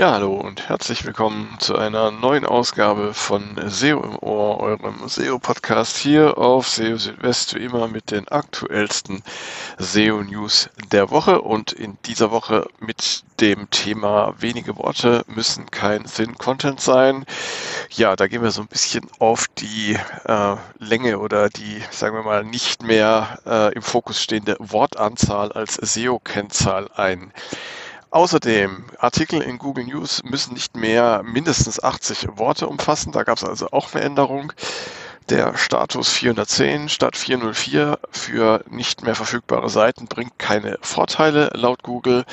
Ja, hallo und herzlich willkommen zu einer neuen Ausgabe von SEO im Ohr, eurem SEO-Podcast hier auf SEO Südwest, wie immer mit den aktuellsten SEO-News der Woche und in dieser Woche mit dem Thema wenige Worte müssen kein Thin Content sein. Ja, da gehen wir so ein bisschen auf die äh, Länge oder die, sagen wir mal, nicht mehr äh, im Fokus stehende Wortanzahl als SEO-Kennzahl ein. Außerdem, Artikel in Google News müssen nicht mehr mindestens 80 Worte umfassen. Da gab es also auch eine Änderung. Der Status 410 statt 404 für nicht mehr verfügbare Seiten bringt keine Vorteile laut Google.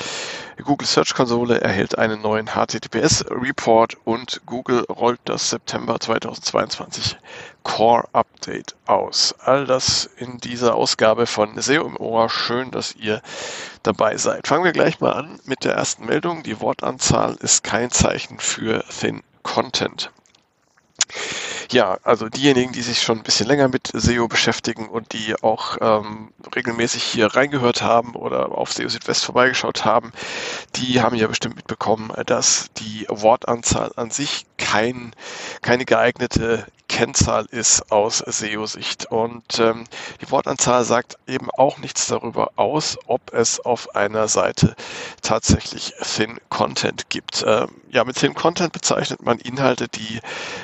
Google Search Konsole erhält einen neuen HTTPS Report und Google rollt das September 2022 Core Update aus. All das in dieser Ausgabe von SEO im Ohr. Schön, dass ihr dabei seid. Fangen wir gleich mal an mit der ersten Meldung. Die Wortanzahl ist kein Zeichen für Thin Content. Ja, also diejenigen, die sich schon ein bisschen länger mit SEO beschäftigen und die auch ähm, regelmäßig hier reingehört haben oder auf SEO Südwest vorbeigeschaut haben, die haben ja bestimmt mitbekommen, dass die Wortanzahl an sich kein, keine geeignete Kennzahl ist aus SEO-Sicht. Und ähm, die Wortanzahl sagt eben auch nichts darüber aus, ob es auf einer Seite tatsächlich Thin Content gibt. Ähm, ja, mit Thin Content bezeichnet man Inhalte, die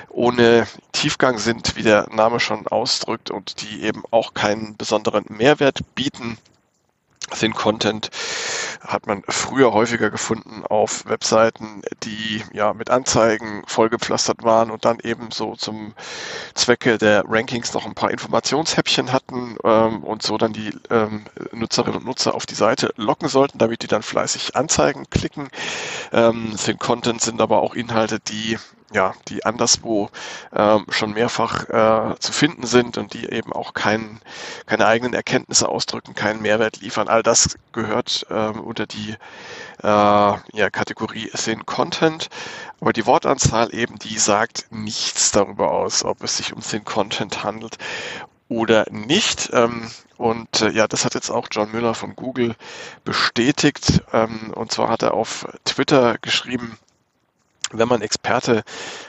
ohne Tiefgang sind, wie der Name schon ausdrückt, und die eben auch keinen besonderen Mehrwert bieten. Thin Content hat man früher häufiger gefunden auf Webseiten, die ja mit Anzeigen vollgepflastert waren und dann eben so zum Zwecke der Rankings noch ein paar Informationshäppchen hatten ähm, und so dann die ähm, Nutzerinnen und Nutzer auf die Seite locken sollten, damit die dann fleißig Anzeigen klicken. Ähm, Thin Content sind aber auch Inhalte, die ja, die anderswo ähm, schon mehrfach äh, zu finden sind und die eben auch kein, keine eigenen Erkenntnisse ausdrücken, keinen Mehrwert liefern. All das gehört ähm, unter die äh, ja, Kategorie Thin Content. Aber die Wortanzahl eben, die sagt nichts darüber aus, ob es sich um Thin Content handelt oder nicht. Ähm, und äh, ja, das hat jetzt auch John Müller von Google bestätigt. Ähm, und zwar hat er auf Twitter geschrieben, wenn man Experte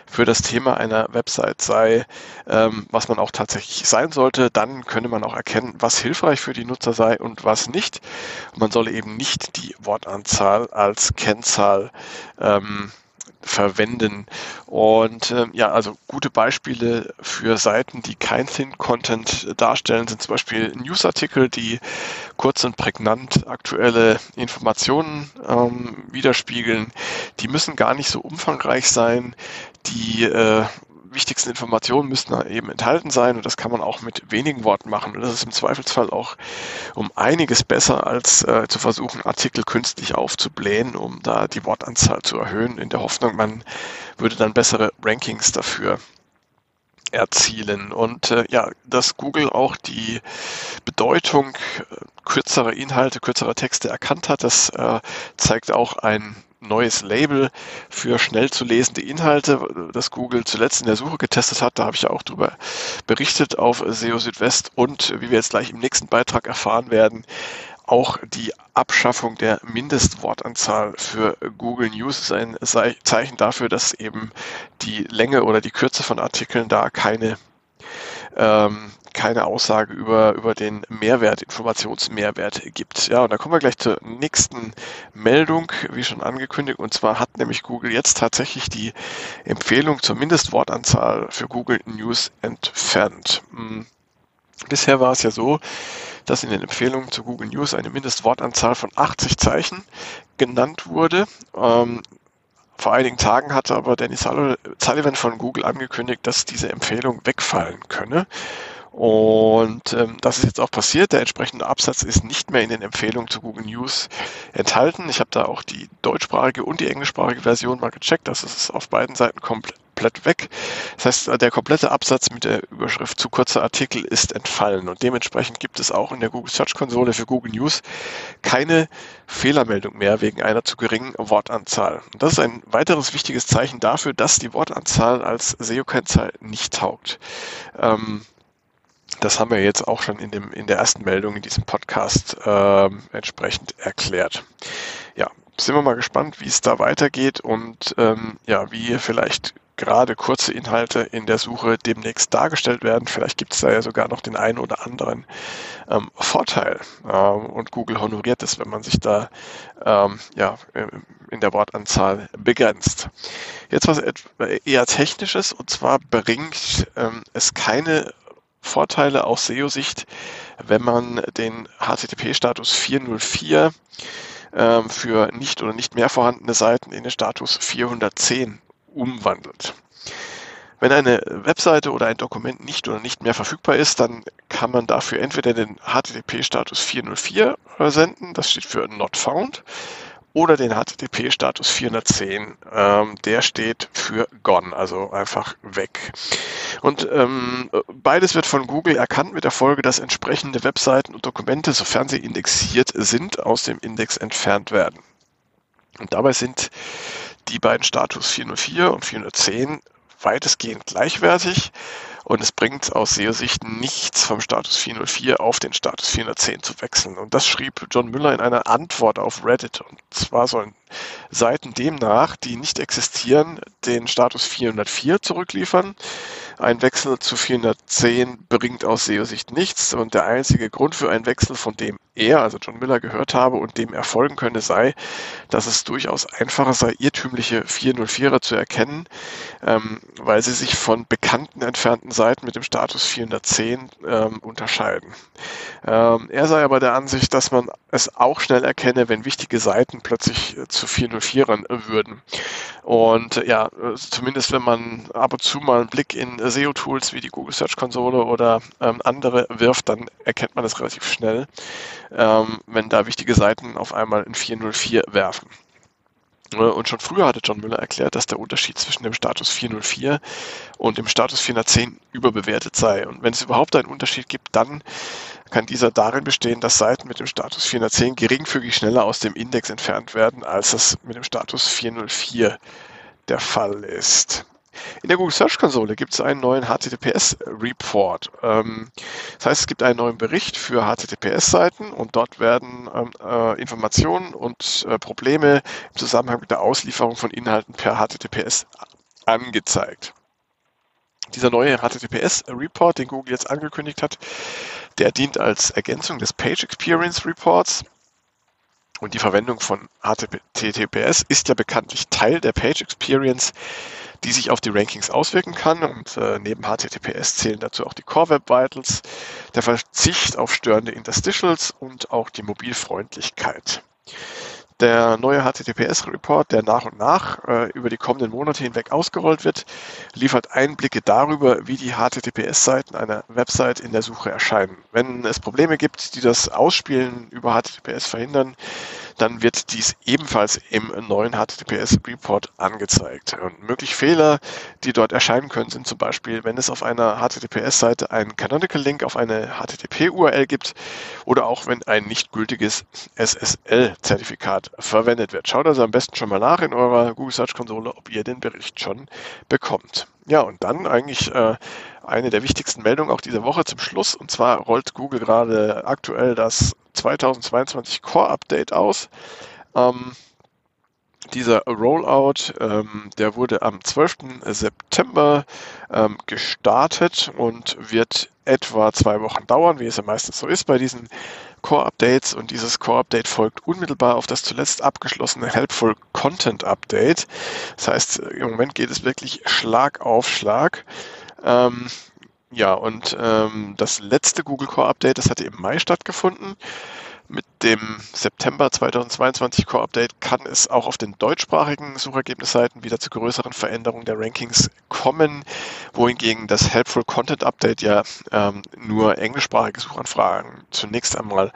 für das Thema einer Website sei, ähm, was man auch tatsächlich sein sollte, dann könne man auch erkennen, was hilfreich für die Nutzer sei und was nicht. Man solle eben nicht die Wortanzahl als Kennzahl ähm, verwenden. Und äh, ja, also gute Beispiele für Seiten, die kein Thin-Content darstellen, sind zum Beispiel Newsartikel, die kurz und prägnant aktuelle Informationen ähm, widerspiegeln. Die müssen gar nicht so umfangreich sein. Die äh, wichtigsten Informationen müssen da eben enthalten sein und das kann man auch mit wenigen Worten machen. Und das ist im Zweifelsfall auch um einiges besser, als äh, zu versuchen, Artikel künstlich aufzublähen, um da die Wortanzahl zu erhöhen, in der Hoffnung, man würde dann bessere Rankings dafür erzielen. Und äh, ja, dass Google auch die Bedeutung äh, kürzerer Inhalte, kürzerer Texte erkannt hat, das äh, zeigt auch ein neues Label für schnell zu lesende Inhalte, das Google zuletzt in der Suche getestet hat. Da habe ich ja auch drüber berichtet auf SEO Südwest und wie wir jetzt gleich im nächsten Beitrag erfahren werden, auch die Abschaffung der Mindestwortanzahl für Google News ist ein Zeichen dafür, dass eben die Länge oder die Kürze von Artikeln da keine ähm, keine Aussage über, über den Mehrwert, Informationsmehrwert gibt. Ja, und da kommen wir gleich zur nächsten Meldung, wie schon angekündigt. Und zwar hat nämlich Google jetzt tatsächlich die Empfehlung zur Mindestwortanzahl für Google News entfernt. Hm. Bisher war es ja so, dass in den Empfehlungen zu Google News eine Mindestwortanzahl von 80 Zeichen genannt wurde. Ähm, vor einigen Tagen hatte aber Danny Sullivan von Google angekündigt, dass diese Empfehlung wegfallen könne. Und ähm, das ist jetzt auch passiert. Der entsprechende Absatz ist nicht mehr in den Empfehlungen zu Google News enthalten. Ich habe da auch die deutschsprachige und die englischsprachige Version mal gecheckt. Das ist auf beiden Seiten komplett weg. Das heißt, der komplette Absatz mit der Überschrift zu kurzer Artikel ist entfallen. Und dementsprechend gibt es auch in der Google Search Konsole für Google News keine Fehlermeldung mehr wegen einer zu geringen Wortanzahl. Und das ist ein weiteres wichtiges Zeichen dafür, dass die Wortanzahl als SEO-Kennzahl nicht taugt. Ähm, das haben wir jetzt auch schon in, dem, in der ersten Meldung in diesem Podcast äh, entsprechend erklärt. Ja, sind wir mal gespannt, wie es da weitergeht und ähm, ja, wie vielleicht gerade kurze Inhalte in der Suche demnächst dargestellt werden. Vielleicht gibt es da ja sogar noch den einen oder anderen ähm, Vorteil. Ähm, und Google honoriert es, wenn man sich da ähm, ja, in der Wortanzahl begrenzt. Jetzt was eher technisches und zwar bringt ähm, es keine Vorteile aus SEO-Sicht, wenn man den HTTP-Status 404 ähm, für nicht oder nicht mehr vorhandene Seiten in den Status 410 umwandelt. Wenn eine Webseite oder ein Dokument nicht oder nicht mehr verfügbar ist, dann kann man dafür entweder den HTTP-Status 404 senden, das steht für Not Found, oder den HTTP-Status 410. Ähm, der steht für Gone, also einfach weg. Und ähm, beides wird von Google erkannt mit der Folge, dass entsprechende Webseiten und Dokumente, sofern sie indexiert sind, aus dem Index entfernt werden. Und dabei sind die beiden Status 404 und 410 weitestgehend gleichwertig und es bringt aus SEO-Sicht nichts vom Status 404 auf den Status 410 zu wechseln. Und das schrieb John Müller in einer Antwort auf Reddit. Und zwar sollen Seiten demnach, die nicht existieren, den Status 404 zurückliefern. Ein Wechsel zu 410 bringt aus SEO-Sicht nichts und der einzige Grund für einen Wechsel, von dem er, also John Miller, gehört habe und dem erfolgen könne, sei, dass es durchaus einfacher sei, irrtümliche 404er zu erkennen, ähm, weil sie sich von bekannten entfernten Seiten mit dem Status 410 ähm, unterscheiden. Ähm, er sei aber der Ansicht, dass man es auch schnell erkenne, wenn wichtige Seiten plötzlich äh, zu 404ern würden. Und äh, ja, zumindest wenn man ab und zu mal einen Blick in SEO-Tools wie die Google Search Konsole oder ähm, andere wirft, dann erkennt man das relativ schnell, ähm, wenn da wichtige Seiten auf einmal in 404 werfen. Und schon früher hatte John Müller erklärt, dass der Unterschied zwischen dem Status 404 und dem Status 410 überbewertet sei. Und wenn es überhaupt einen Unterschied gibt, dann kann dieser darin bestehen, dass Seiten mit dem Status 410 geringfügig schneller aus dem Index entfernt werden, als das mit dem Status 404 der Fall ist. In der Google Search Konsole gibt es einen neuen HTTPS-Report. Ähm, das heißt, es gibt einen neuen Bericht für HTTPS-Seiten und dort werden ähm, äh, Informationen und äh, Probleme im Zusammenhang mit der Auslieferung von Inhalten per HTTPS angezeigt. Dieser neue HTTPS-Report, den Google jetzt angekündigt hat, der dient als Ergänzung des Page Experience Reports. Und die Verwendung von HTTPS ist ja bekanntlich Teil der Page Experience, die sich auf die Rankings auswirken kann. Und äh, neben HTTPS zählen dazu auch die Core Web Vitals, der Verzicht auf störende Interstitials und auch die Mobilfreundlichkeit. Der neue HTTPS-Report, der nach und nach äh, über die kommenden Monate hinweg ausgerollt wird, liefert Einblicke darüber, wie die HTTPS-Seiten einer Website in der Suche erscheinen. Wenn es Probleme gibt, die das Ausspielen über HTTPS verhindern, dann wird dies ebenfalls im neuen HTTPS-Report angezeigt. Und mögliche Fehler, die dort erscheinen können, sind zum Beispiel, wenn es auf einer HTTPS-Seite einen Canonical-Link auf eine HTTP-URL gibt oder auch wenn ein nicht gültiges SSL-Zertifikat verwendet wird. Schaut also am besten schon mal nach in eurer Google Search Konsole, ob ihr den Bericht schon bekommt. Ja, und dann eigentlich äh, eine der wichtigsten Meldungen auch diese Woche zum Schluss. Und zwar rollt Google gerade aktuell das 2022 Core Update aus. Ähm, dieser Rollout, ähm, der wurde am 12. September ähm, gestartet und wird etwa zwei Wochen dauern, wie es ja meistens so ist bei diesen Core-Updates. Und dieses Core-Update folgt unmittelbar auf das zuletzt abgeschlossene Helpful Content Update. Das heißt, im Moment geht es wirklich Schlag auf Schlag. Ähm, ja, und ähm, das letzte Google Core Update, das hatte im Mai stattgefunden. Mit dem September 2022 Core Update kann es auch auf den deutschsprachigen Suchergebnisseiten wieder zu größeren Veränderungen der Rankings kommen, wohingegen das Helpful Content Update ja ähm, nur englischsprachige Suchanfragen zunächst einmal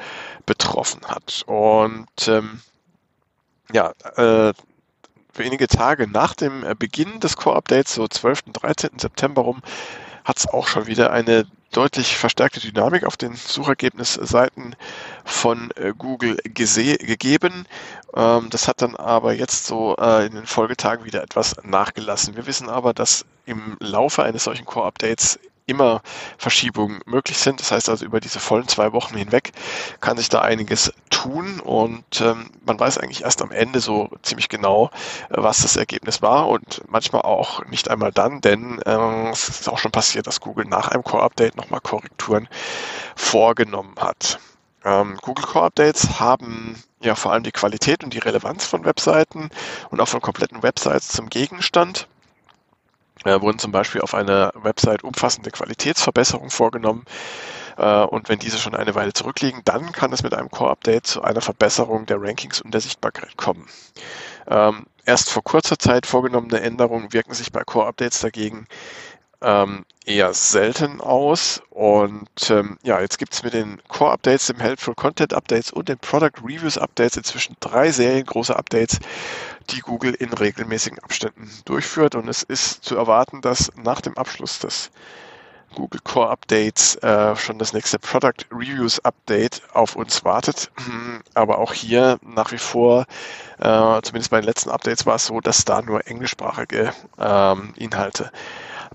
betroffen hat. Und ähm, ja, äh, wenige Tage nach dem äh, Beginn des Core-Updates, so 12. und 13. September rum, hat es auch schon wieder eine deutlich verstärkte Dynamik auf den Suchergebnisseiten von äh, Google gegeben. Ähm, das hat dann aber jetzt so äh, in den Folgetagen wieder etwas nachgelassen. Wir wissen aber, dass im Laufe eines solchen Core-Updates immer Verschiebungen möglich sind. Das heißt also, über diese vollen zwei Wochen hinweg kann sich da einiges tun und ähm, man weiß eigentlich erst am Ende so ziemlich genau, äh, was das Ergebnis war und manchmal auch nicht einmal dann, denn äh, es ist auch schon passiert, dass Google nach einem Core-Update nochmal Korrekturen vorgenommen hat. Ähm, Google Core Updates haben ja vor allem die Qualität und die Relevanz von Webseiten und auch von kompletten Websites zum Gegenstand. Äh, wurden zum Beispiel auf einer Website umfassende Qualitätsverbesserungen vorgenommen. Äh, und wenn diese schon eine Weile zurückliegen, dann kann es mit einem Core-Update zu einer Verbesserung der Rankings und der Sichtbarkeit kommen. Ähm, erst vor kurzer Zeit vorgenommene Änderungen wirken sich bei Core-Updates dagegen ähm, eher selten aus. Und ähm, ja, jetzt gibt es mit den Core-Updates, dem Helpful Content Updates und den Product Reviews Updates inzwischen drei Serien große Updates, die Google in regelmäßigen Abständen durchführt. Und es ist zu erwarten, dass nach dem Abschluss des Google Core Updates äh, schon das nächste Product Reviews Update auf uns wartet. Aber auch hier nach wie vor, äh, zumindest bei den letzten Updates war es so, dass da nur englischsprachige ähm, Inhalte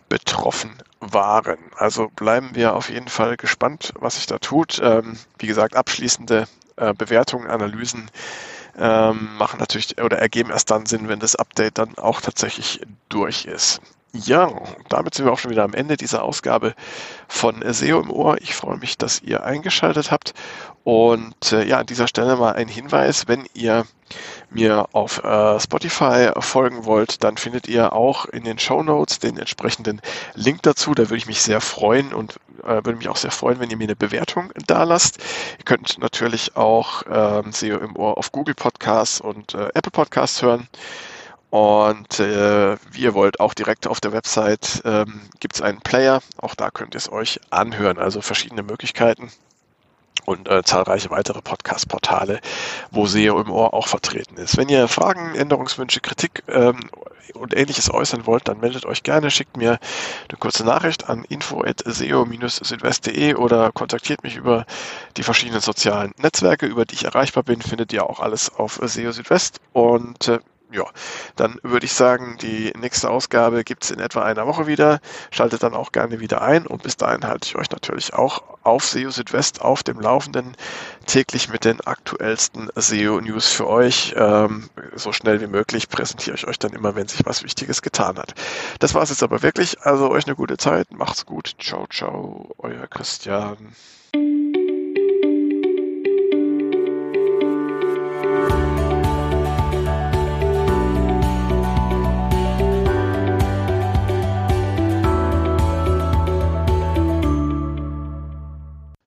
betroffen waren. Also bleiben wir auf jeden Fall gespannt, was sich da tut. Ähm, wie gesagt, abschließende äh, Bewertungen, Analysen ähm, machen natürlich oder ergeben erst dann Sinn, wenn das Update dann auch tatsächlich durch ist. Ja, damit sind wir auch schon wieder am Ende dieser Ausgabe von SEO im Ohr. Ich freue mich, dass ihr eingeschaltet habt. Und äh, ja, an dieser Stelle mal ein Hinweis, wenn ihr mir auf äh, Spotify folgen wollt, dann findet ihr auch in den Show Notes den entsprechenden Link dazu. Da würde ich mich sehr freuen und äh, würde mich auch sehr freuen, wenn ihr mir eine Bewertung da lasst. Ihr könnt natürlich auch ähm, SEO im Ohr auf Google Podcasts und äh, Apple Podcasts hören. Und äh, wie ihr wollt, auch direkt auf der Website ähm, gibt es einen Player. Auch da könnt ihr es euch anhören. Also verschiedene Möglichkeiten und äh, zahlreiche weitere Podcast-Portale, wo SEO im Ohr auch vertreten ist. Wenn ihr Fragen, Änderungswünsche, Kritik ähm, und ähnliches äußern wollt, dann meldet euch gerne, schickt mir eine kurze Nachricht an info.seo-südwest.de oder kontaktiert mich über die verschiedenen sozialen Netzwerke, über die ich erreichbar bin, findet ihr auch alles auf SEO Südwest und äh, ja, dann würde ich sagen, die nächste Ausgabe gibt es in etwa einer Woche wieder. Schaltet dann auch gerne wieder ein und bis dahin halte ich euch natürlich auch auf SEO Südwest auf dem Laufenden täglich mit den aktuellsten SEO-News für euch. Ähm, so schnell wie möglich präsentiere ich euch dann immer, wenn sich was Wichtiges getan hat. Das war es jetzt aber wirklich. Also euch eine gute Zeit. Macht's gut. Ciao, ciao. Euer Christian.